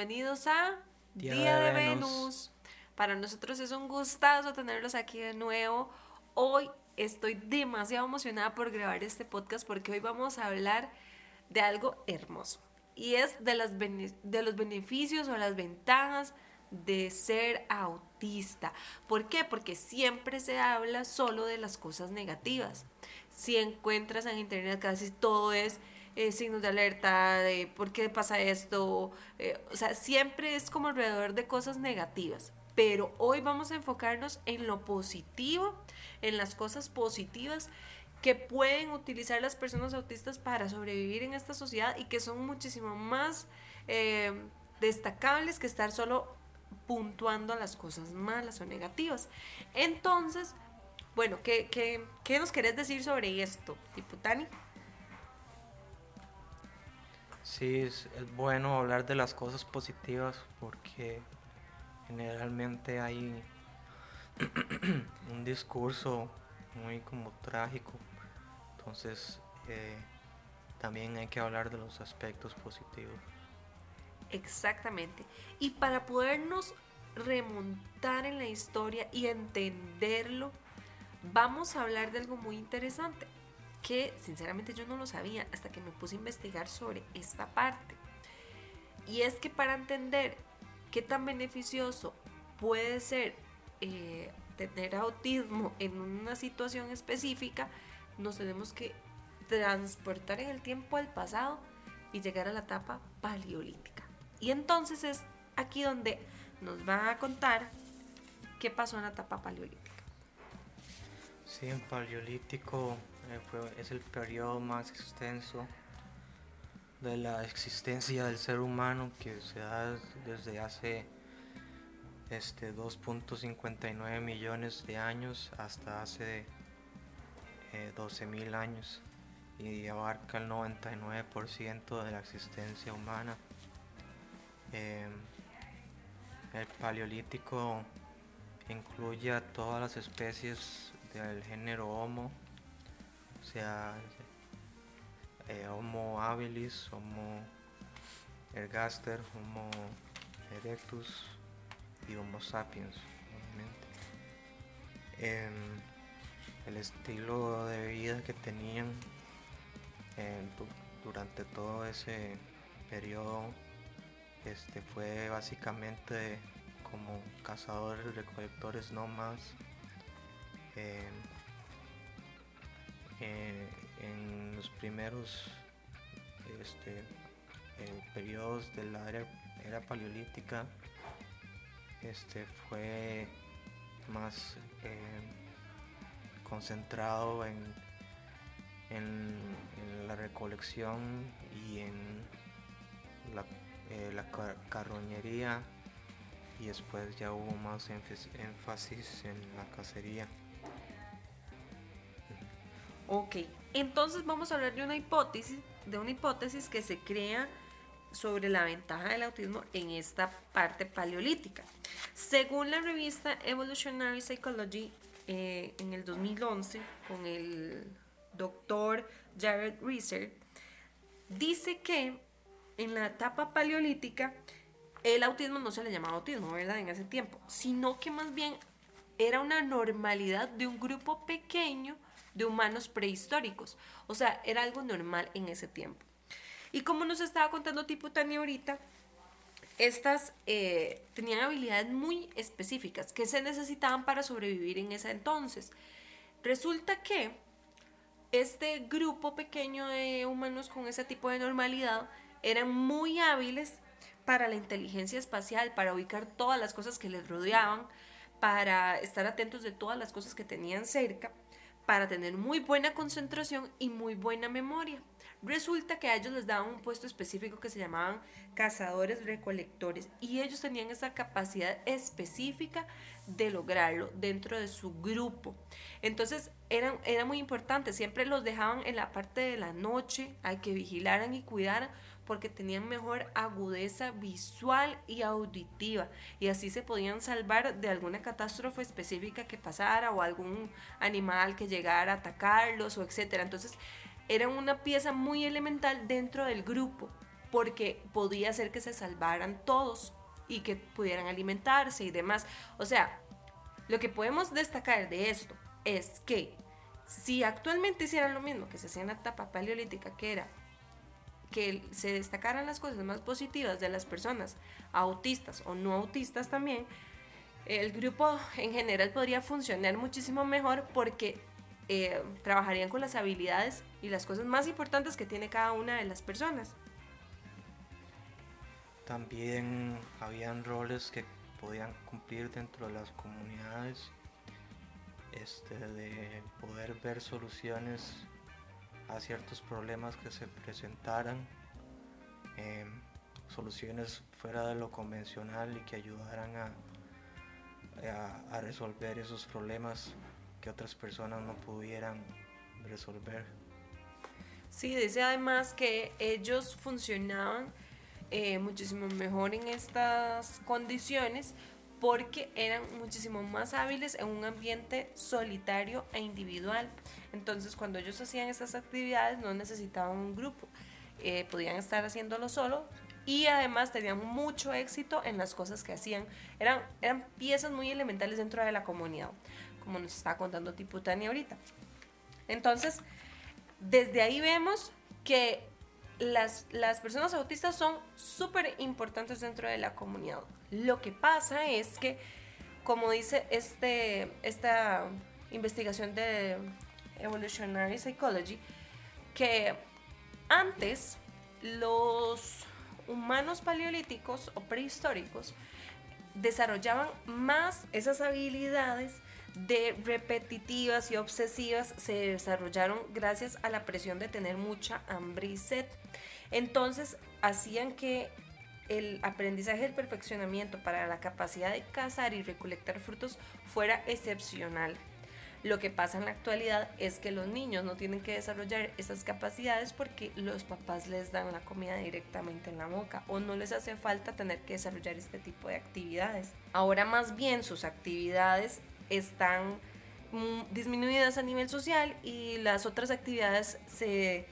Bienvenidos a Día, de, Venus. Para nosotros es un gustazo tenerlos aquí de nuevo. Hoy estoy demasiado emocionada por grabar este podcast porque hoy vamos a hablar de algo hermoso y es de, las de los beneficios o las ventajas de ser autista. ¿Por qué? Porque siempre se habla solo de las cosas negativas. Si encuentras en internet casi todo es eh, signos de alerta, de por qué pasa esto, eh, o sea, siempre es como alrededor de cosas negativas. Pero hoy vamos a enfocarnos en lo positivo, en las cosas positivas que pueden utilizar las personas autistas para sobrevivir en esta sociedad y que son muchísimo más eh, destacables que estar solo puntuando las cosas malas o negativas. Entonces, bueno, ¿qué, qué, nos querés decir sobre esto, Diputani? Sí, es, bueno hablar de las cosas positivas porque generalmente hay un discurso muy como trágico. Entonces, eh, también hay que hablar de los aspectos positivos. Exactamente. Y para podernos remontar en la historia y entenderlo, vamos a hablar de algo muy interesante que sinceramente yo no lo sabía hasta que me puse a investigar sobre esta parte. Y es que para entender qué tan beneficioso puede ser eh, tener autismo en una situación específica, nos tenemos que transportar en el tiempo al pasado y llegar a la etapa paleolítica. Y entonces es aquí donde nos va a contar qué pasó en la etapa paleolítica. Sí, en paleolítico es el periodo más extenso de la existencia del ser humano que se da desde hace este 2.59 millones de años hasta hace eh, 12.000 años y abarca el 99% de la existencia humana. Em, el paleolítico incluye a todas las especies del género Homo, o sea, eh, Homo habilis, Homo ergaster, Homo erectus y Homo sapiens, obviamente. Em, el estilo de vida que tenían eh, durante todo ese periodo este fue básicamente como cazadores recolectores más eh, eh, en los primeros este, periodos de la era, paleolítica este fue más concentrado en, en, la recolección y en la, eh, carroñería y después ya hubo más énfasis en la cacería. Ok, entonces vamos a hablar de una hipótesis, de una hipótesis que se crea sobre la ventaja del autismo en esta parte paleolítica. Según la revista Evolutionary Psychology, eh, en el 2011 con el doctor Jared Reiser, dice que en la etapa paleolítica el autismo no se le llamaba autismo, ¿verdad? En ese tiempo, sino que más bien era una normalidad de un grupo pequeño de humanos prehistóricos. O sea, era algo normal en ese tiempo. Y como nos estaba contando Tipo Tania ahorita, estas eh, tenían habilidades muy específicas que se necesitaban para sobrevivir en ese entonces. Resulta que este grupo pequeño de humanos con ese tipo de normalidad eran muy hábiles para la inteligencia espacial, para ubicar todas las cosas que les rodeaban, para estar atentos de todas las cosas que tenían cerca para tener muy buena concentración y muy buena memoria. Resulta que a ellos les daban un puesto específico que se llamaban cazadores recolectores y ellos tenían esa capacidad específica de lograrlo dentro de su grupo. Entonces era, muy importante, siempre los dejaban en la parte de la noche, hay que vigilaran y cuidaran porque tenían mejor agudeza visual y auditiva y así se podían salvar de alguna catástrofe específica que pasara o algún animal que llegara a atacarlos o etcétera. Entonces eran una pieza muy elemental dentro del grupo. porque podía ser que se salvaran todos y que pudieran alimentarse y demás. O sea, lo que podemos destacar de esto es que si actualmente hicieran lo mismo que se hacía en la etapa paleolítica, que era que se destacaran las cosas más positivas de las personas autistas o no autistas también, el grupo en general podría funcionar muchísimo mejor porque eh, trabajarían con las habilidades y las cosas más importantes que tiene cada una de las personas. También habían roles que podían cumplir dentro de las comunidades, este, de poder ver soluciones a ciertos problemas que se presentaran, em, soluciones fuera de lo convencional y que ayudaran a, a, resolver esos problemas que otras personas no pudieran resolver. Sí, dice además que ellos funcionaban eh, muchísimo mejor en estas condiciones porque eran muchísimo más hábiles en un ambiente solitario e individual. Entonces, cuando ellos hacían estas actividades, no necesitaban un grupo, eh, podían estar haciéndolo solo y además tenían mucho éxito en las cosas que hacían. Eran, eran piezas muy elementales dentro de la comunidad, como nos está contando Tiputani ahorita. Entonces, desde ahí vemos que las, las personas autistas son súper importantes dentro de la comunidad. Lo que pasa es que, como dice este, esta investigación de Evolutionary Psychology, que antes los humanos paleolíticos o prehistóricos desarrollaban más esas habilidades de repetitivas y obsesivas se desarrollaron gracias a la presión de tener mucha hambre y sed. Entonces hacían que el aprendizaje del perfeccionamiento para la capacidad de cazar y recolectar frutos fuera excepcional. Lo que pasa en la actualidad es que los niños no tienen que desarrollar esas capacidades porque los papás les dan la comida directamente en la boca o no les hace falta tener que desarrollar este tipo de actividades. Ahora más bien sus actividades están mm, disminuidas a nivel social y las otras actividades se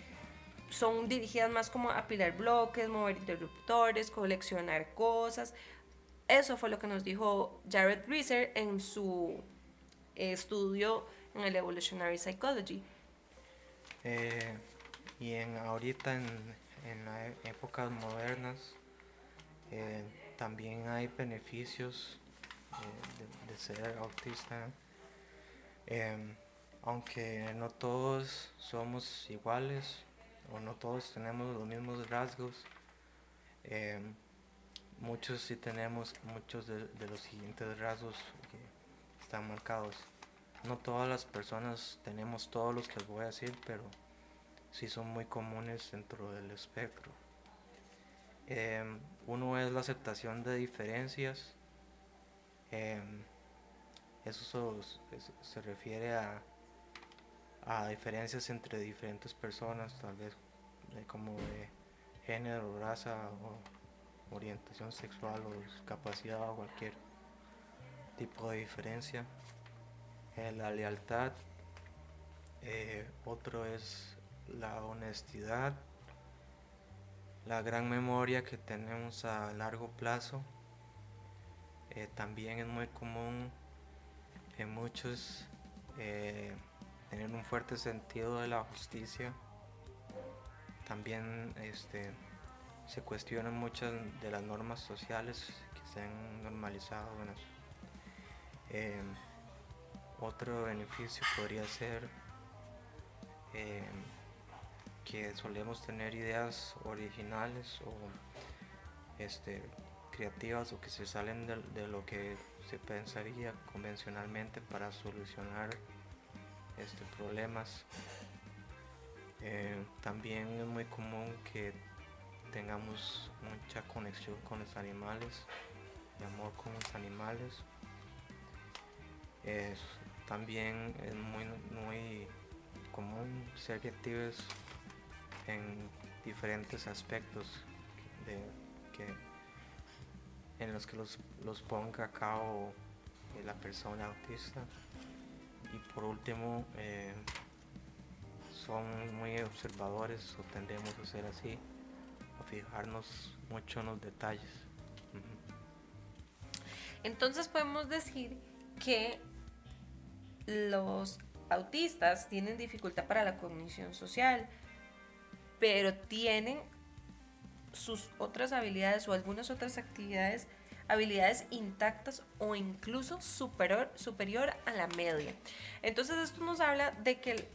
son dirigidas más como a apilar bloques, mover interruptores, coleccionar cosas. Eso fue lo que nos dijo Jared Reiser en su estudio en el Evolutionary Psychology. Eh, y en ahorita en, en las épocas modernas eh, también hay beneficios eh, de, ser autista. aunque no todos somos iguales, o no todos tenemos los mismos rasgos. Eh, muchos sí tenemos muchos de, los siguientes rasgos que están marcados. No todas las personas tenemos todos los que les voy a decir, pero sí son muy comunes dentro del espectro. Eh, uno es la aceptación de diferencias. Eh, eso se refiere a a diferencias entre diferentes personas, tal vez como de género, raza orientación sexual o discapacidad o cualquier tipo de diferencia. Eh, la lealtad, eh, otro es la honestidad, la gran memoria que tenemos a largo plazo. Eh, también es muy común en muchos tener un fuerte sentido de la justicia. También este, se cuestionan muchas de las normas sociales que se han normalizado. Eh, otro beneficio podría ser eh, que solemos tener ideas originales o este, creativas o que se salen de lo que se pensaría convencionalmente para solucionar este, problemas. Eh, también es muy común que tengamos mucha conexión con los animales, de amor con los animales. también es muy, muy común ser creativos en diferentes aspectos de, que, en los que los, los ponga a cabo la persona autista. Por último, eh, son muy observadores o tendemos a ser así, fijarnos mucho en los detalles. Entonces podemos decir que los autistas tienen dificultad para la cognición social, pero tienen sus otras habilidades o algunas otras actividades, habilidades intactas o incluso superior, superior a la media. Entonces esto nos habla de que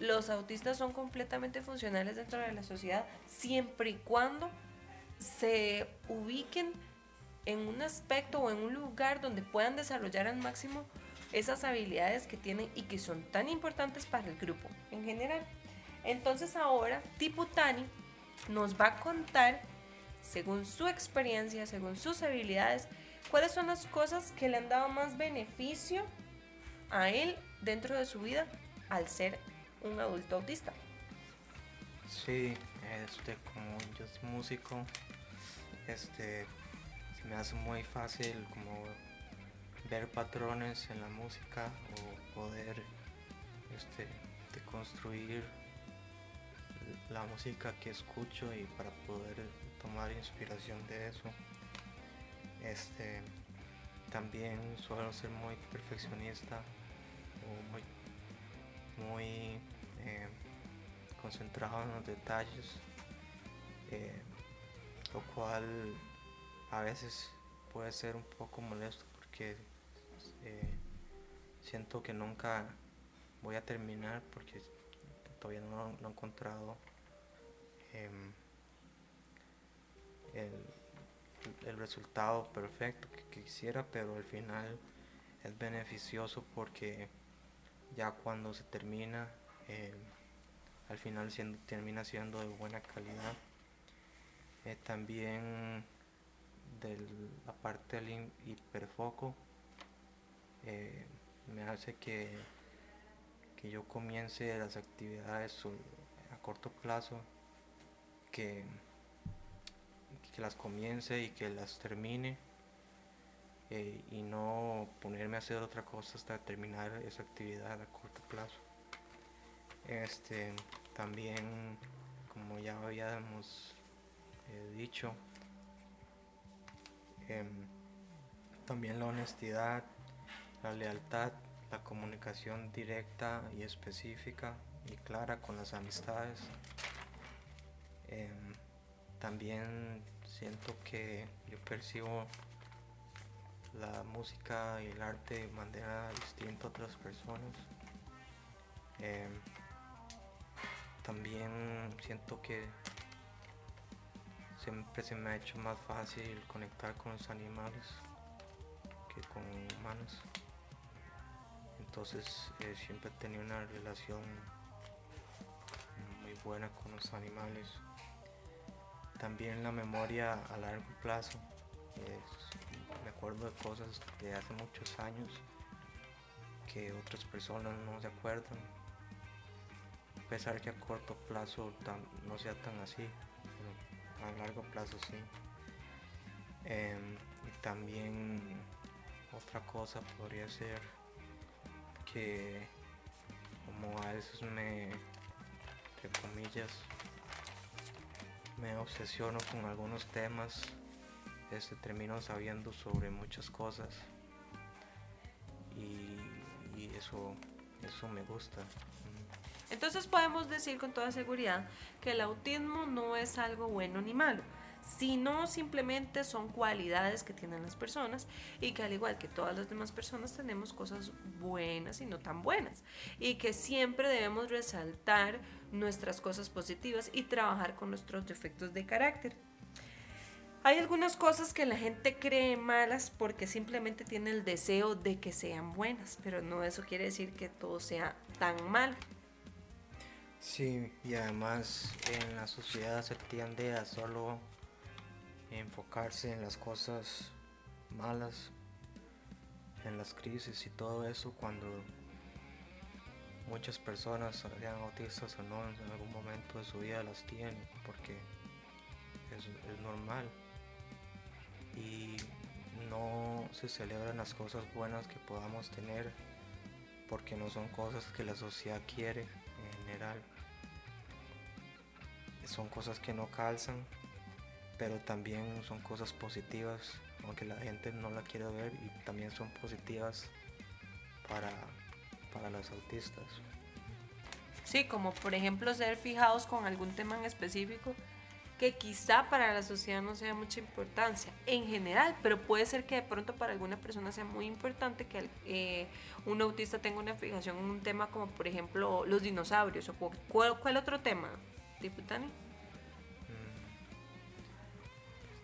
los autistas son completamente funcionales dentro de la sociedad siempre y cuando se ubiquen en un aspecto o en un lugar donde puedan desarrollar al máximo esas habilidades que tienen y que son tan importantes para el grupo en general. Entonces ahora Tiputani nos va a contar, según su experiencia, según sus habilidades, cuáles son las cosas que le han dado más beneficio a él dentro de su vida al ser un adulto autista. Sí, este, como yo soy músico, este, se me hace muy fácil como ver patrones en la música o poder este, construir la música que escucho y para poder tomar inspiración de eso. Este, también suelo ser muy perfeccionista o muy, muy eh, concentrado en los detalles, eh, lo cual a veces puede ser un poco molesto porque eh, siento que nunca voy a terminar porque todavía no, he encontrado em, el, resultado perfecto que, quisiera, pero al final es beneficioso porque ya cuando se termina, em, al final siendo, termina siendo de buena calidad. Eh, también de la parte del hiperfoco eh, me hace que, que yo comience las actividades a corto plazo, que, que las comience y que las termine eh, y no ponerme a hacer otra cosa hasta terminar esa actividad a corto plazo. Este, también, como ya habíamos eh, dicho, em, también la honestidad la lealtad, la comunicación directa y específica y clara con las amistades. Em, también siento que yo percibo la música y el arte de manera distinta a otras personas. Em, también siento que siempre se me ha hecho más fácil conectar con los animales que con humanos. Entonces eh, siempre he tenido una relación muy buena con los animales. También la memoria a largo plazo. me acuerdo de cosas de hace muchos años que otras personas no se acuerdan. A pesar que a corto plazo no sea tan así, a largo plazo sí. Em, y también otra cosa podría ser que como a veces me, entre comillas, me obsesiono con algunos temas, este, termino sabiendo sobre muchas cosas y, eso, eso me gusta. Entonces podemos decir con toda seguridad que el autismo no es algo bueno ni malo sino simplemente son cualidades que tienen las personas y que al igual que todas las demás personas tenemos cosas buenas y no tan buenas y que siempre debemos resaltar nuestras cosas positivas y trabajar con nuestros defectos de carácter. Hay algunas cosas que la gente cree malas porque simplemente tiene el deseo de que sean buenas, pero no eso quiere decir que todo sea tan mal. Sí, y además en la sociedad se tiende a solo enfocarse en las cosas malas, en las crisis y todo eso cuando muchas personas, sean autistas o no, en algún momento de su vida las tienen porque es, es normal. Y no se celebran las cosas buenas que podamos tener porque no son cosas que la sociedad quiere en general. Son cosas que no calzan pero también son cosas positivas, aunque la gente no la quiere ver, y también son positivas para, para los autistas. Sí, como por ejemplo ser fijados con algún tema en específico que quizá para la sociedad no sea mucha importancia en general, pero puede ser que de pronto para alguna persona sea muy importante que eh, un autista tenga una fijación en un tema como por ejemplo los dinosaurios o cuál, cuál otro tema, Diputani.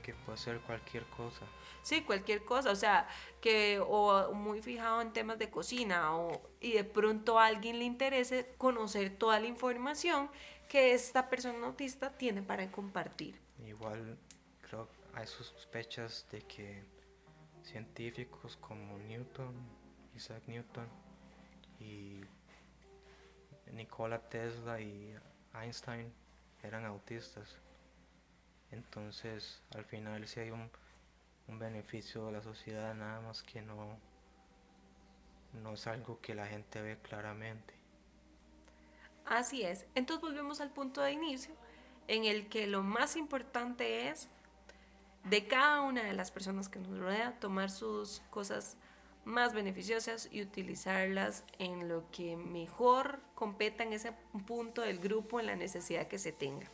Que puede ser cualquier cosa. Sí, cualquier cosa, o sea, que o muy fijado en temas de cocina o y de pronto a alguien le interese conocer toda la información que esta persona autista tiene para compartir. Igual creo hay sospechas de que científicos como Newton, Isaac Newton y Nikola Tesla y Einstein eran autistas. Entonces, al final sí hay un, un beneficio de la sociedad, nada más que no, no es algo que la gente ve claramente. Así es. Entonces volvemos al punto de inicio, en el que lo más importante es de cada una de las personas que nos rodea tomar sus cosas más beneficiosas y utilizarlas en lo que mejor competa en ese punto del grupo, en la necesidad que se tenga.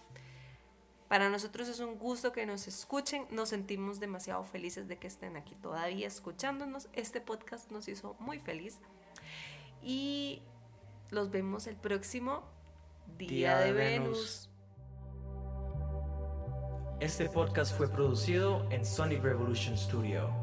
Para nosotros es un gusto que nos escuchen, nos sentimos demasiado felices de que estén aquí todavía escuchándonos. Este podcast nos hizo muy feliz y los vemos el próximo Día, de, Venus. Este podcast fue producido en Sonic Revolution Studio.